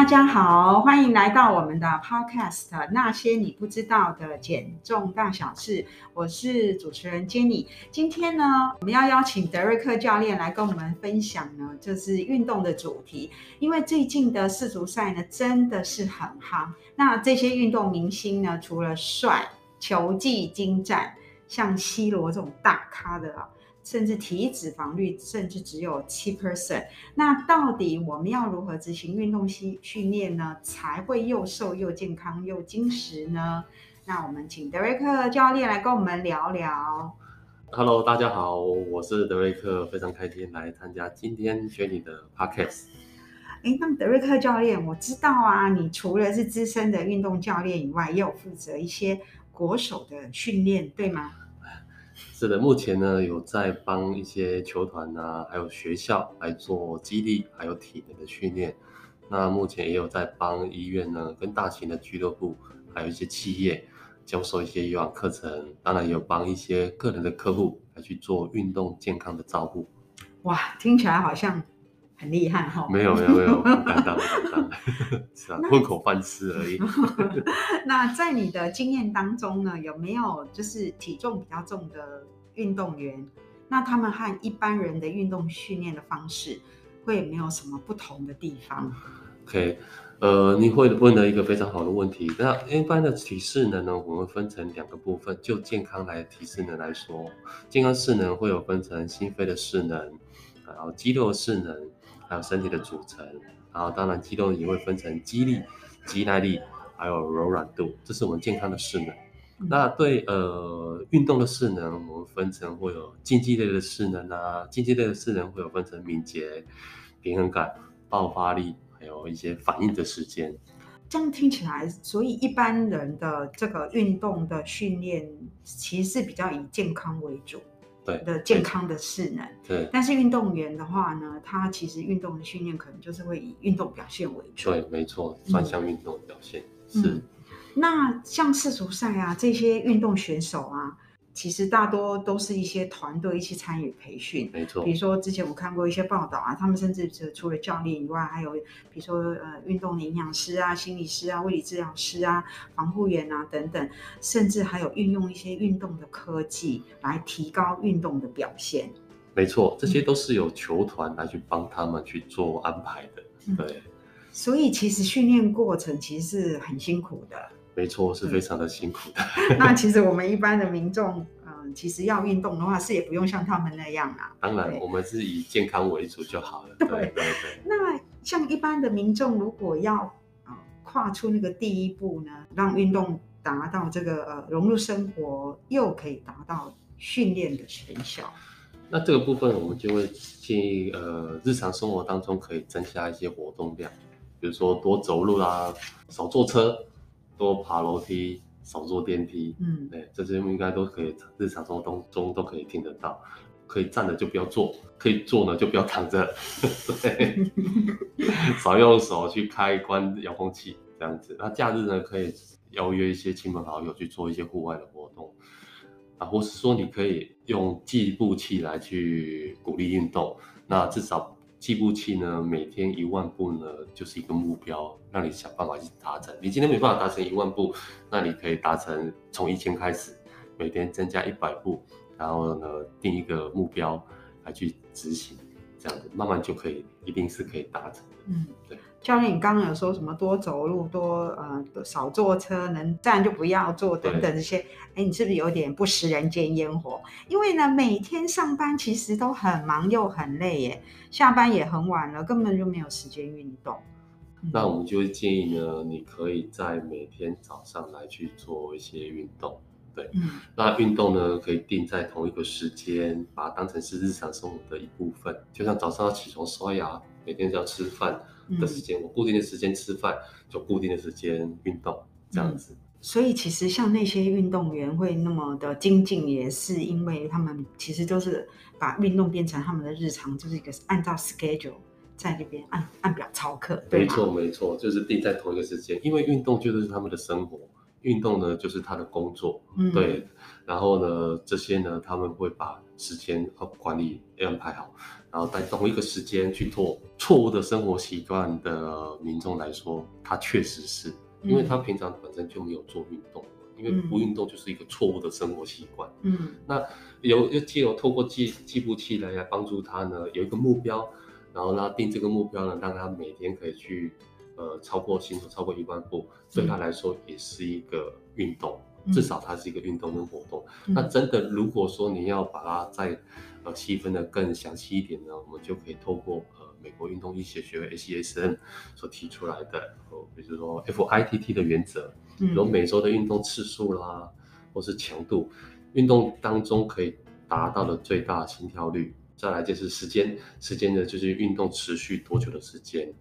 大家好，欢迎来到我们的 Podcast《那些你不知道的减重大小事》。我是主持人 Jenny。今天呢，我们要邀请德瑞克教练来跟我们分享呢，就是运动的主题。因为最近的世足赛呢，真的是很夯。那这些运动明星呢，除了帅、球技精湛，像 C 罗这种大咖的啊。甚至体脂肪率甚至只有七 percent，那到底我们要如何执行运动训训练呢，才会又瘦又健康又精实呢？那我们请德瑞克教练来跟我们聊聊。Hello，大家好，我是德瑞克，非常开心来参加今天学你的 podcast。哎，那么德瑞克教练，我知道啊，你除了是资深的运动教练以外，也有负责一些国手的训练，对吗？是的，目前呢有在帮一些球团啊，还有学校来做肌力还有体能的训练。那目前也有在帮医院呢，跟大型的俱乐部，还有一些企业教授一些有氧课程。当然也有帮一些个人的客户来去做运动健康的照顾。哇，听起来好像很厉害哈、哦！没有没有没有，不敢当不敢当，是啊，混口饭吃而已。那在你的经验当中呢，有没有就是体重比较重的运动员？那他们和一般人的运动训练的方式会有没有什么不同的地方？OK，呃，你会问了一个非常好的问题。那一般的体适能呢，我们分成两个部分。就健康来体适能来说，健康适能会有分成心肺的适能，然后肌肉适能。还有身体的组成，然后当然肌肉也会分成肌力、肌耐力，还有柔软度，这是我们健康的势能。嗯、那对呃运动的势能，我们分成会有竞技类的势能啊，竞技类的势能会有分成敏捷、平衡感、爆发力，还有一些反应的时间。这样听起来，所以一般人的这个运动的训练，其实是比较以健康为主。对的健康的势能，对，但是运动员的话呢，他其实运动的训练可能就是会以运动表现为主。对，没错，专项运动表现、嗯、是、嗯。那像世足赛啊，这些运动选手啊。其实大多都是一些团队一起参与培训，没错。比如说之前我看过一些报道啊，他们甚至是除了教练以外，还有比如说呃运动营养师啊、心理师啊、物理治疗师啊、防护员啊等等，甚至还有运用一些运动的科技来提高运动的表现。没错，这些都是由球团来去帮他们去做安排的。嗯、对，所以其实训练过程其实是很辛苦的。没错，是非常的辛苦的。那其实我们一般的民众，嗯、呃，其实要运动的话，是也不用像他们那样啦。当然，我们是以健康为主就好了。对对对。那像一般的民众，如果要啊、呃、跨出那个第一步呢，让运动达到这个呃融入生活，又可以达到训练的成效，那这个部分我们就会建议，呃，日常生活当中可以增加一些活动量，比如说多走路啦，少坐车。多爬楼梯，少坐电梯。嗯，对，这些应该都可以，日常生活当中都可以听得到。可以站着就不要坐，可以坐呢就不要躺着。对，少用手去开关遥控器，这样子。那假日呢，可以邀约一些亲朋好友去做一些户外的活动，啊，或是说你可以用计步器来去鼓励运动。那至少。计步器呢，每天一万步呢，就是一个目标，让你想办法去达成。你今天没办法达成一万步，那你可以达成从一千开始，每天增加一百步，然后呢，定一个目标来去执行，这样子慢慢就可以，一定是可以达成的。嗯，对。教练，你刚刚有说什么多走路，多呃少坐车，能站就不要坐等等这些，哎，你是不是有点不食人间烟火？因为呢，每天上班其实都很忙又很累耶，下班也很晚了，根本就没有时间运动。嗯、那我们就会建议呢，你可以在每天早上来去做一些运动，对，嗯、那运动呢可以定在同一个时间，把它当成是日常生活的一部分，就像早上要起床刷牙，每天是要吃饭。的时间，我固定的时间吃饭，就固定的时间运动，这样子。嗯，所以其实像那些运动员会那么的精进，也是因为他们其实都是把运动变成他们的日常，就是一个按照 schedule 在那边按按表操课。对，没错没错，就是定在同一个时间，因为运动就是他们的生活，运动呢就是他的工作，嗯，对。然后呢，这些呢他们会把时间和管理安排好，然后在同一个时间去做错误的生活习惯的民众来说，他确实是因为他平常本身就没有做运动。因为不运动就是一个错误的生活习惯。嗯，那有又既有透过计计步器来来帮助他呢，有一个目标，然后呢定这个目标呢，让他每天可以去呃超过行走超过一万步，对他来说也是一个运动，嗯、至少它是一个运动跟活动。嗯、那真的如果说你要把它再呃细分的更详细一点呢，我们就可以透过呃美国运动医学学会 ACSM 所提出来的，呃比如说 FITT 的原则。有每周的运动次数啦，或是强度，运动当中可以达到的最大心跳率。再来就是时间，时间呢就是运动持续多久的时间。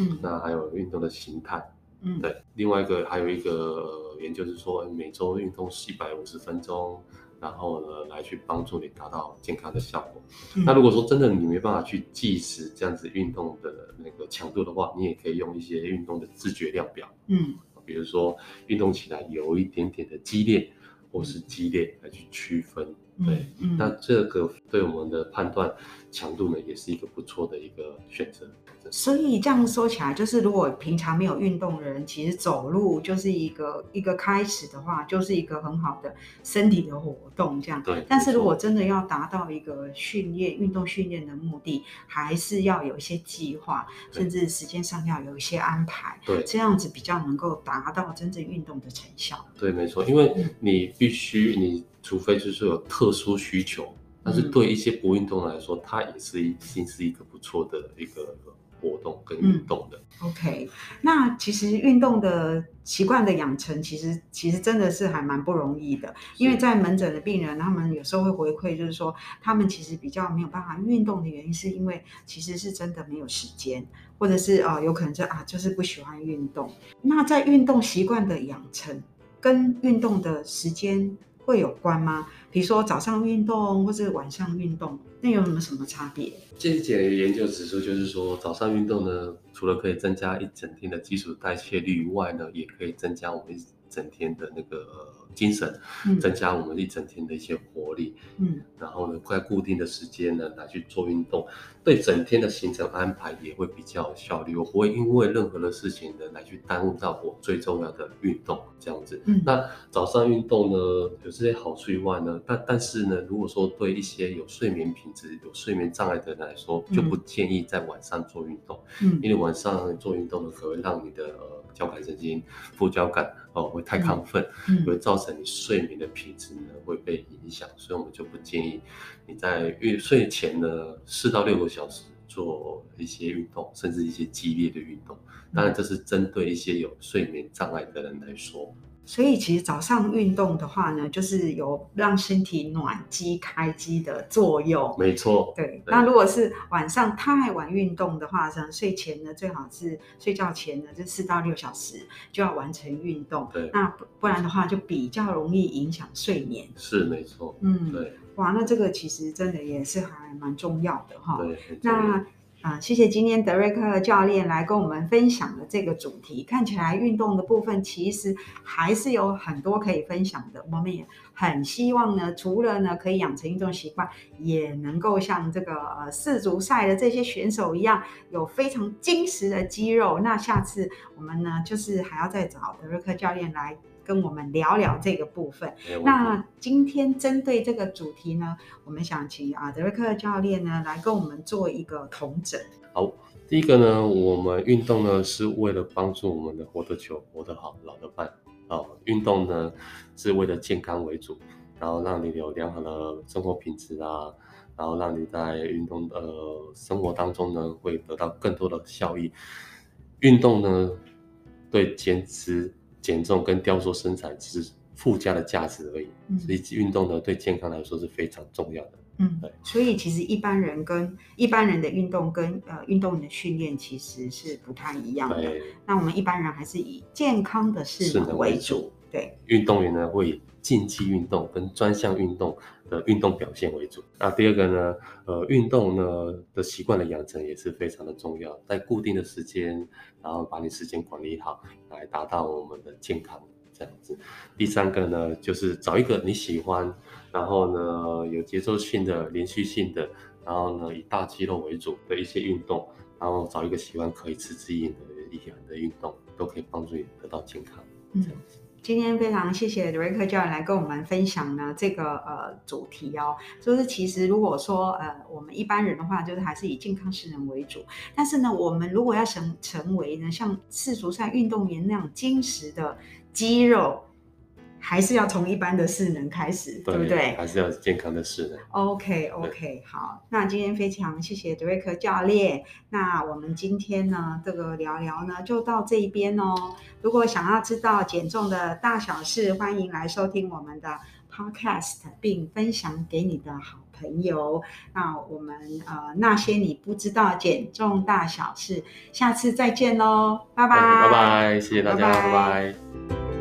嗯，那还有运动的形态。嗯，对。另外一个还有一个研究是说，每周运动一百五十分钟，然后呢来去帮助你达到健康的效果。嗯，那如果说真的你没办法去计时这样子运动的那个强度的话，你也可以用一些运动的自觉量表。嗯。比如说，运动起来有一点点的激烈，或是激烈来去区分，对，嗯，那这个对我们的判断强度呢，也是一个不错的一个选择。所以这样说起来，就是如果平常没有运动的人，其实走路就是一个一个开始的话，就是一个很好的身体的活动，这样。对。但是如果真的要达到一个训练运动训练的目的，还是要有一些计划，甚至时间上要有一些安排。对。这样子比较能够达到真正运动的成效。对，没错，因为你必须，你除非就是有特殊需求，但是对一些不运动来说，它也是已经是一个不错的一个。活动跟运动的、嗯、，OK，那其实运动的习惯的养成，其实其实真的是还蛮不容易的，因为在门诊的病人，他们有时候会回馈，就是说他们其实比较没有办法运动的原因，是因为其实是真的没有时间，或者是呃有可能是啊就是不喜欢运动。那在运动习惯的养成跟运动的时间会有关吗？比如说早上运动或者晚上运动，那有什么什么差别？这一节研究指出，就是说早上运动呢，除了可以增加一整天的基础代谢率以外呢，也可以增加我们一整天的那个。精神，增加我们一整天的一些活力，嗯，然后呢，在固定的时间呢来去做运动，对整天的行程安排也会比较有效率。我不会因为任何的事情呢来去耽误到我最重要的运动，这样子。嗯，那早上运动呢有这些好处以外呢，但但是呢，如果说对一些有睡眠品质、有睡眠障碍的人来说，就不建议在晚上做运动，嗯，因为晚上做运动呢可能会让你的呃交感神经、副交感。哦，会太亢奋，嗯，会造成你睡眠的品质呢会被影响，所以我们就不建议你在睡睡前呢四到六个小时做一些运动，甚至一些激烈的运动。当然，这是针对一些有睡眠障碍的人来说。所以其实早上运动的话呢，就是有让身体暖机开机的作用。没错。对。对，那如果是晚上太晚运动的话，像睡前呢，最好是睡觉前呢，就四到六小时就要完成运动。对。那不不然的话，就比较容易影响睡眠。是没错。嗯。对。哇，那这个其实真的也是还蛮重要的哈。对。那。啊，谢谢今天德瑞克教练来跟我们分享的这个主题。看起来运动的部分其实还是有很多可以分享的。我们也很希望呢，除了呢可以养成运动习惯，也能够像这个呃世足赛的这些选手一样，有非常坚实的肌肉。那下次我们呢，就是还要再找德瑞克教练来。跟我们聊聊这个部分。那今天针对这个主题呢，我们想请啊德瑞克教练呢来跟我们做一个统整。好，第一个呢，我们运动呢是为了帮助我们的活得久、活得好、老得慢。哦，运动呢是为了健康为主，然后让你有良好的生活品质啊，然后让你在运动的生活当中呢会得到更多的效益。运动呢对减脂。减重跟雕塑身材只是附加的价值而已，嗯、所以运动呢对健康来说是非常重要的。嗯，对。所以其实一般人跟一般人的运动跟呃运动的训练其实是不太一样的。对。那我们一般人还是以健康的适能为主。对。运动员呢会以竞技运动跟专项运动的运动表现为主。那第二个呢，呃，运动呢的习惯的养成也是非常的重要，在固定的时间，然后把你时间管理好，来达到我们的健康这样子。第三个呢，就是找一个你喜欢，然后呢有节奏性的、连续性的，然后呢以大肌肉为主的一些运动，然后找一个喜欢可以持之以恒的一些的运动，都可以帮助你得到健康。这样子。嗯今天非常谢谢刘瑞克教练来跟我们分享呢这个呃主题哦，就是其实如果说呃我们一般人的话，就是还是以健康食人为主，但是呢，我们如果要成成为呢像世足赛运动员那样坚实的肌肉。还是要从一般的势能开始，对，对不对？还是要健康的势能。OK OK，好，那今天非常谢谢德瑞克教练。那我们今天呢，这个聊聊呢，就到这一边哦。如果想要知道减重的大小事，欢迎来收听我们的 Podcast，并分享给你的好朋友。那我们呃那些你不知道减重大小事，下次再见喽，拜拜，拜拜，谢谢大家，拜拜。拜拜。